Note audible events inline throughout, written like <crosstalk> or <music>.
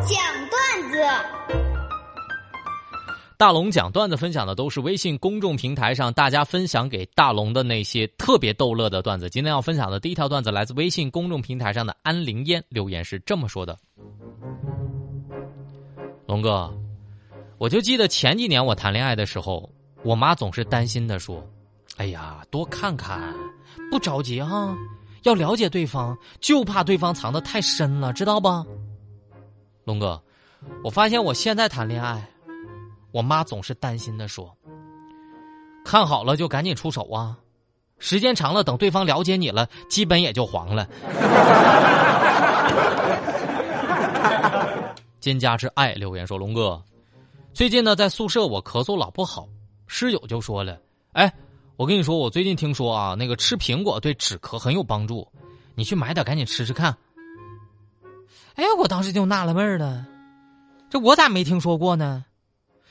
讲段子。大龙讲段子分享的都是微信公众平台上大家分享给大龙的那些特别逗乐的段子。今天要分享的第一条段子来自微信公众平台上的安灵烟，留言是这么说的：“龙哥，我就记得前几年我谈恋爱的时候，我妈总是担心的说：‘哎呀，多看看，不着急哈，要了解对方，就怕对方藏得太深了，知道不？’龙哥，我发现我现在谈恋爱。”我妈总是担心的说：“看好了就赶紧出手啊，时间长了，等对方了解你了，基本也就黄了。”蒹葭之爱留言说：“龙哥，最近呢在宿舍我咳嗽老不好，室友就说了，哎，我跟你说，我最近听说啊，那个吃苹果对止咳很有帮助，你去买点赶紧吃吃看。”哎，我当时就纳了闷了，这我咋没听说过呢？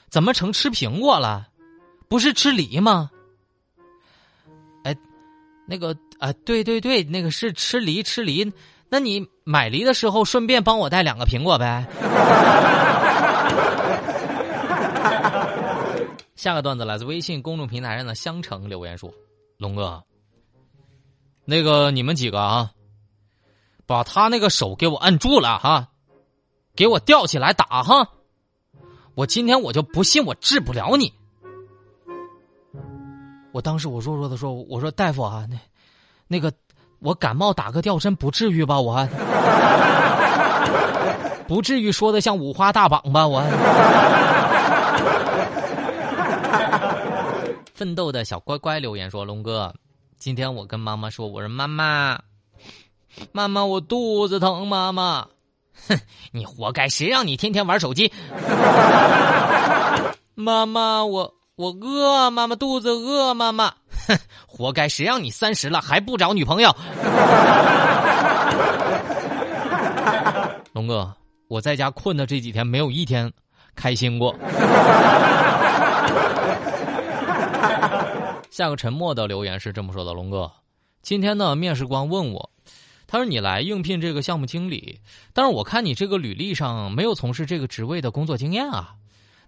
怎么成吃苹果了？不是吃梨吗？哎，那个啊，对对对，那个是吃梨吃梨。那你买梨的时候顺便帮我带两个苹果呗。下个段子来自微信公众平台上的香橙留言说：“龙哥，那个你们几个啊，把他那个手给我摁住了哈，给我吊起来打哈。”我今天我就不信我治不了你。我当时我弱弱的说：“我说大夫啊，那那个我感冒打个吊针不至于吧？我 <laughs> 不至于说的像五花大绑吧？我。<laughs> ”奋斗的小乖乖留言说：“龙哥，今天我跟妈妈说，我说妈妈，妈妈我肚子疼，妈妈。”哼，你活该！谁让你天天玩手机？<laughs> 妈妈，我我饿，妈妈肚子饿，妈妈，哼，活该！谁让你三十了还不找女朋友？<laughs> 龙哥，我在家困的这几天没有一天开心过。<laughs> 下个沉默的留言是这么说的：龙哥，今天呢，面试官问我。他说：“你来应聘这个项目经理，但是我看你这个履历上没有从事这个职位的工作经验啊，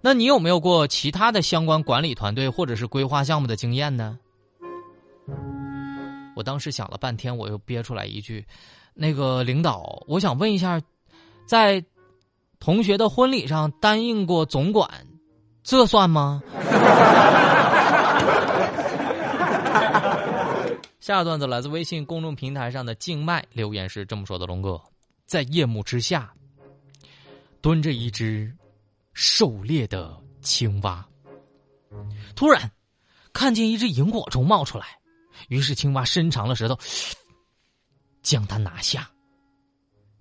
那你有没有过其他的相关管理团队或者是规划项目的经验呢？”我当时想了半天，我又憋出来一句：“那个领导，我想问一下，在同学的婚礼上担任过总管，这算吗？” <laughs> 下段子来自微信公众平台上的静脉留言是这么说的：“龙哥，在夜幕之下，蹲着一只狩猎的青蛙，突然看见一只萤火虫冒出来，于是青蛙伸长了舌头，将它拿下。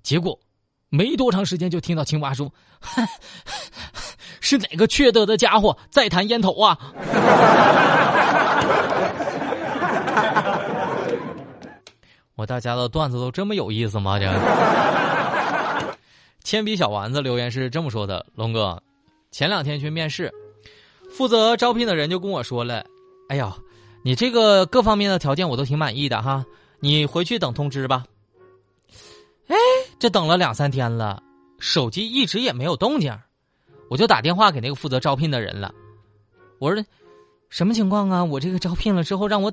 结果没多长时间，就听到青蛙说：‘ <laughs> 是哪个缺德的家伙在弹烟头啊？’” <laughs> 我大家的段子都这么有意思吗？这 <laughs> 铅笔小丸子留言是这么说的：龙哥，前两天去面试，负责招聘的人就跟我说了：“哎呀，你这个各方面的条件我都挺满意的哈，你回去等通知吧。”哎，这等了两三天了，手机一直也没有动静，我就打电话给那个负责招聘的人了。我说：“什么情况啊？我这个招聘了之后让我……”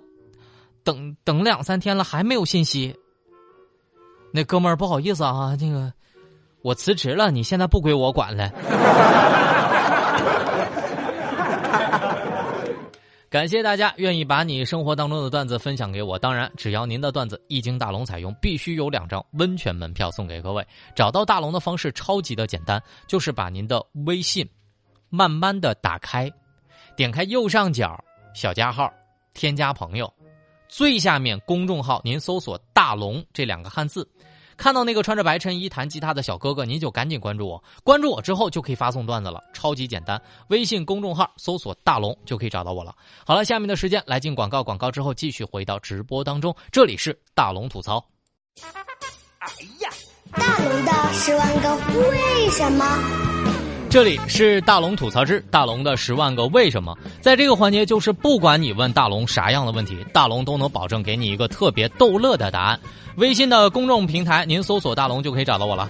等等两三天了还没有信息，那哥们儿不好意思啊，那个我辞职了，你现在不归我管了。感谢大家愿意把你生活当中的段子分享给我，当然只要您的段子一经大龙采用，必须有两张温泉门票送给各位。找到大龙的方式超级的简单，就是把您的微信慢慢的打开，点开右上角小加号，添加朋友。最下面公众号，您搜索“大龙”这两个汉字，看到那个穿着白衬衣弹吉他的小哥哥，您就赶紧关注我。关注我之后就可以发送段子了，超级简单。微信公众号搜索“大龙”就可以找到我了。好了，下面的时间来进广告，广告之后继续回到直播当中。这里是大龙吐槽。哎呀，大龙的十万个为什么？这里是大龙吐槽之大龙的十万个为什么，在这个环节就是不管你问大龙啥样的问题，大龙都能保证给你一个特别逗乐的答案。微信的公众平台，您搜索“大龙”就可以找到我了。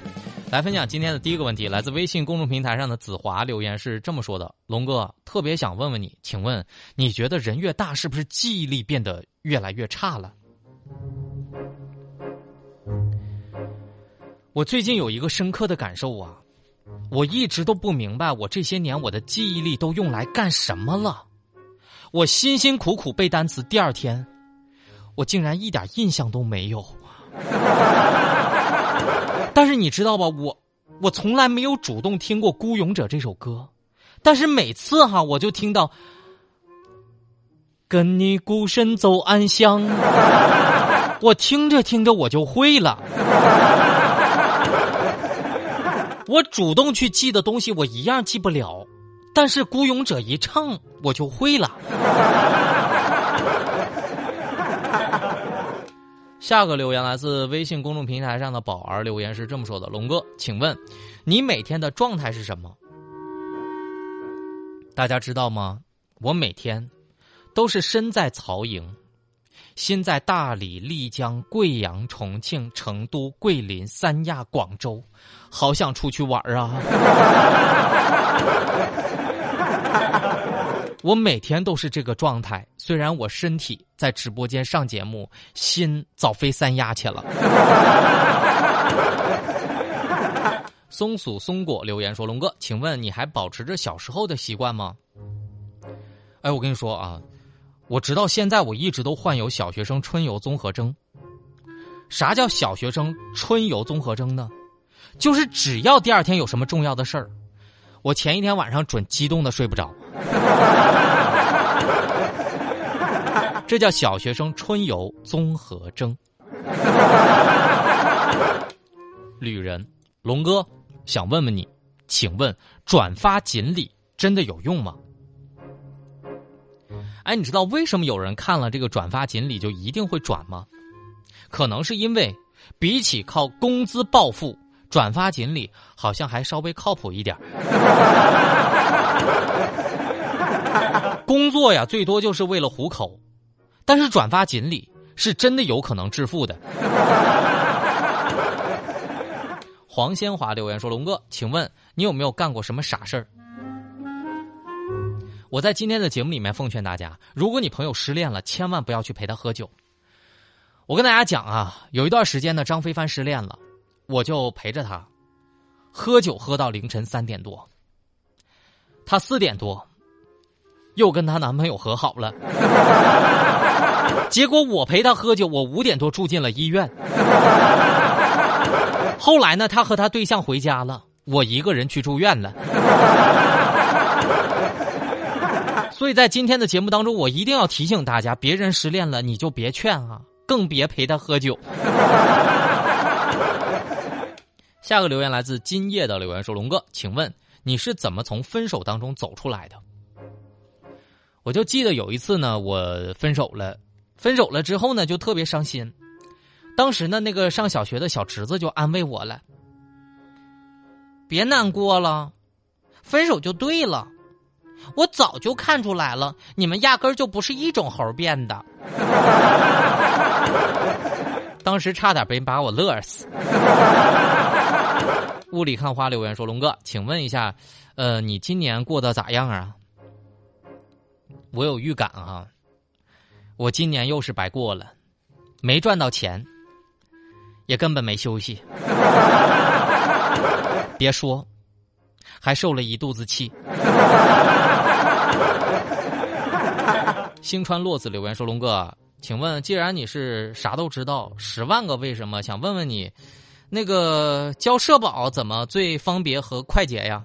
来分享今天的第一个问题，来自微信公众平台上的子华留言是这么说的：“龙哥，特别想问问你，请问你觉得人越大，是不是记忆力变得越来越差了？”我最近有一个深刻的感受啊，我一直都不明白，我这些年我的记忆力都用来干什么了？我辛辛苦苦背单词，第二天，我竟然一点印象都没有。<laughs> 但是你知道吧，我我从来没有主动听过《孤勇者》这首歌，但是每次哈，我就听到“跟你孤身走暗巷”，<laughs> 我听着听着我就会了。我主动去记的东西，我一样记不了，但是《孤勇者》一唱，我就会了。下个留言来自微信公众平台上的宝儿留言是这么说的：“龙哥，请问你每天的状态是什么？大家知道吗？我每天都是身在曹营，心在大理、丽江、贵阳、重庆、成都、桂林、三亚、广州，好想出去玩啊！”我每天都是这个状态，虽然我身体在直播间上节目，心早飞三亚去了。松鼠松果留言说：“龙哥，请问你还保持着小时候的习惯吗？”哎，我跟你说啊，我直到现在我一直都患有小学生春游综合征。啥叫小学生春游综合征呢？就是只要第二天有什么重要的事儿，我前一天晚上准激动的睡不着。这叫小学生春游综合征。旅人龙哥想问问你，请问转发锦鲤真的有用吗？哎，你知道为什么有人看了这个转发锦鲤就一定会转吗？可能是因为比起靠工资暴富，转发锦鲤好像还稍微靠谱一点。工作呀，最多就是为了糊口，但是转发锦鲤是真的有可能致富的。黄先华留言说：“龙哥，请问你有没有干过什么傻事儿？”我在今天的节目里面奉劝大家，如果你朋友失恋了，千万不要去陪他喝酒。我跟大家讲啊，有一段时间呢，张飞帆失恋了，我就陪着他喝酒，喝到凌晨三点多，他四点多。又跟她男朋友和好了，结果我陪她喝酒，我五点多住进了医院。后来呢，她和她对象回家了，我一个人去住院了。所以在今天的节目当中，我一定要提醒大家：别人失恋了，你就别劝啊，更别陪他喝酒。<laughs> 下个留言来自今夜的留言说：“龙哥，请问你是怎么从分手当中走出来的？”我就记得有一次呢，我分手了，分手了之后呢，就特别伤心。当时呢，那个上小学的小侄子就安慰我了：“别难过了，分手就对了。我早就看出来了，你们压根儿就不是一种猴变的。<laughs> ”当时差点被把我乐死。雾里看花留言说：“龙哥，请问一下，呃，你今年过得咋样啊？”我有预感啊，我今年又是白过了，没赚到钱，也根本没休息。<laughs> 别说，还受了一肚子气。<laughs> 星川落子留言说：“龙哥，请问，既然你是啥都知道，十万个为什么，想问问你，那个交社保怎么最方便和快捷呀？”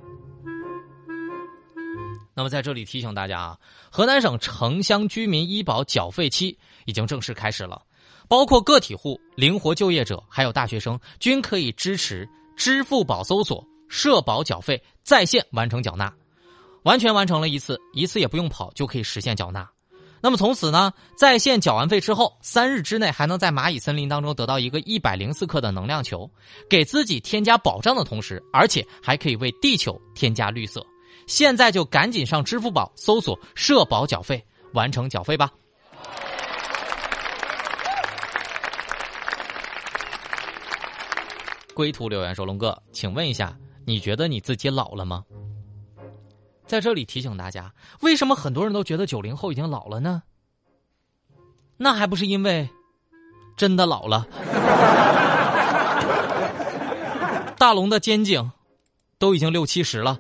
那么在这里提醒大家啊，河南省城乡居民医保缴费期已经正式开始了，包括个体户、灵活就业者，还有大学生，均可以支持支付宝搜索社保缴费在线完成缴纳，完全完成了一次，一次也不用跑就可以实现缴纳。那么从此呢，在线缴完费之后，三日之内还能在蚂蚁森林当中得到一个一百零四克的能量球，给自己添加保障的同时，而且还可以为地球添加绿色。现在就赶紧上支付宝搜索社保缴费，完成缴费吧。归途留言说：“龙哥，请问一下，你觉得你自己老了吗？”在这里提醒大家，为什么很多人都觉得九零后已经老了呢？那还不是因为真的老了。<laughs> 大龙的肩颈都已经六七十了。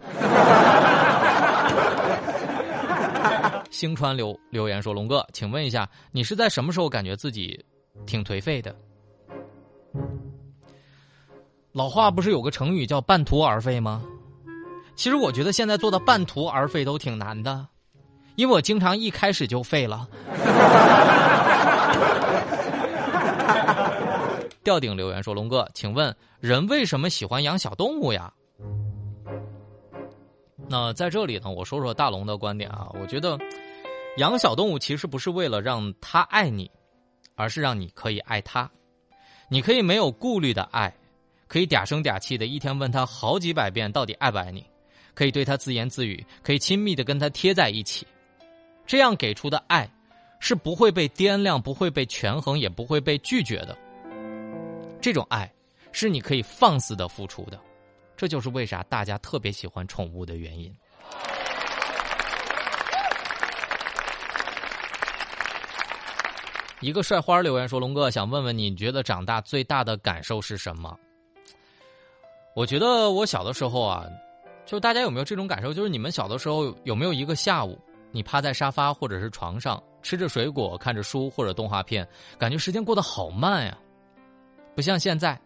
星川留留言说：“龙哥，请问一下，你是在什么时候感觉自己挺颓废的？”老话不是有个成语叫“半途而废”吗？其实我觉得现在做到半途而废都挺难的，因为我经常一开始就废了。<laughs> 吊顶留言说：“龙哥，请问人为什么喜欢养小动物呀？”那在这里呢，我说说大龙的观点啊。我觉得养小动物其实不是为了让它爱你，而是让你可以爱它。你可以没有顾虑的爱，可以嗲声嗲气的一天问他好几百遍到底爱不爱你，可以对他自言自语，可以亲密的跟他贴在一起。这样给出的爱是不会被掂量，不会被权衡，也不会被拒绝的。这种爱是你可以放肆的付出的。这就是为啥大家特别喜欢宠物的原因。一个帅花留言说：“龙哥，想问问你觉得长大最大的感受是什么？”我觉得我小的时候啊，就大家有没有这种感受？就是你们小的时候有没有一个下午，你趴在沙发或者是床上，吃着水果，看着书或者动画片，感觉时间过得好慢呀？不像现在，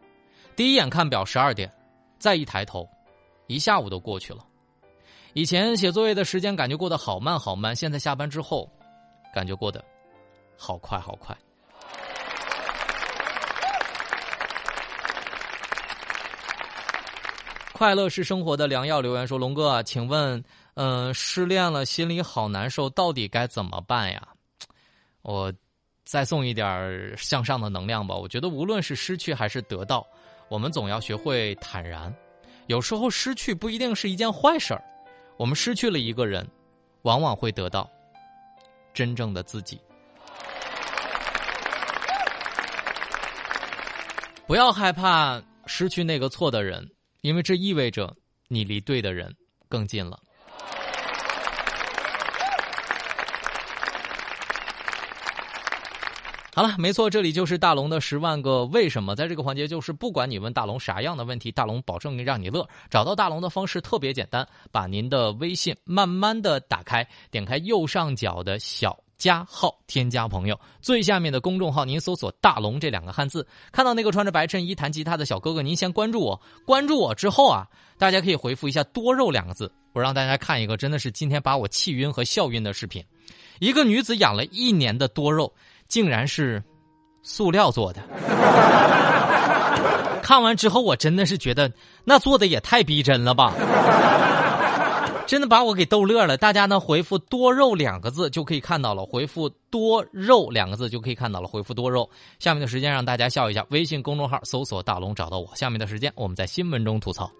第一眼看表十二点。再一抬头，一下午都过去了。以前写作业的时间感觉过得好慢好慢，现在下班之后，感觉过得好快好快。快乐是生活的良药。留言说：“龙哥，请问，嗯，失恋了，心里好难受，到底该怎么办呀？”我再送一点向上的能量吧。我觉得，无论是失去还是得到。我们总要学会坦然，有时候失去不一定是一件坏事儿。我们失去了一个人，往往会得到真正的自己。不要害怕失去那个错的人，因为这意味着你离对的人更近了。好了，没错，这里就是大龙的十万个为什么。在这个环节，就是不管你问大龙啥样的问题，大龙保证让你乐。找到大龙的方式特别简单，把您的微信慢慢的打开，点开右上角的小加号，添加朋友，最下面的公众号，您搜索“大龙”这两个汉字，看到那个穿着白衬衣弹吉他的小哥哥，您先关注我。关注我之后啊，大家可以回复一下“多肉”两个字，我让大家看一个真的是今天把我气晕和笑晕的视频。一个女子养了一年的多肉。竟然是塑料做的，<laughs> 看完之后我真的是觉得那做的也太逼真了吧，真的把我给逗乐了。大家呢回复“多肉”两个字就可以看到了，回复“多肉”两个字就可以看到了，回复“多肉”。下面的时间让大家笑一下，微信公众号搜索“大龙”找到我。下面的时间我们在新闻中吐槽。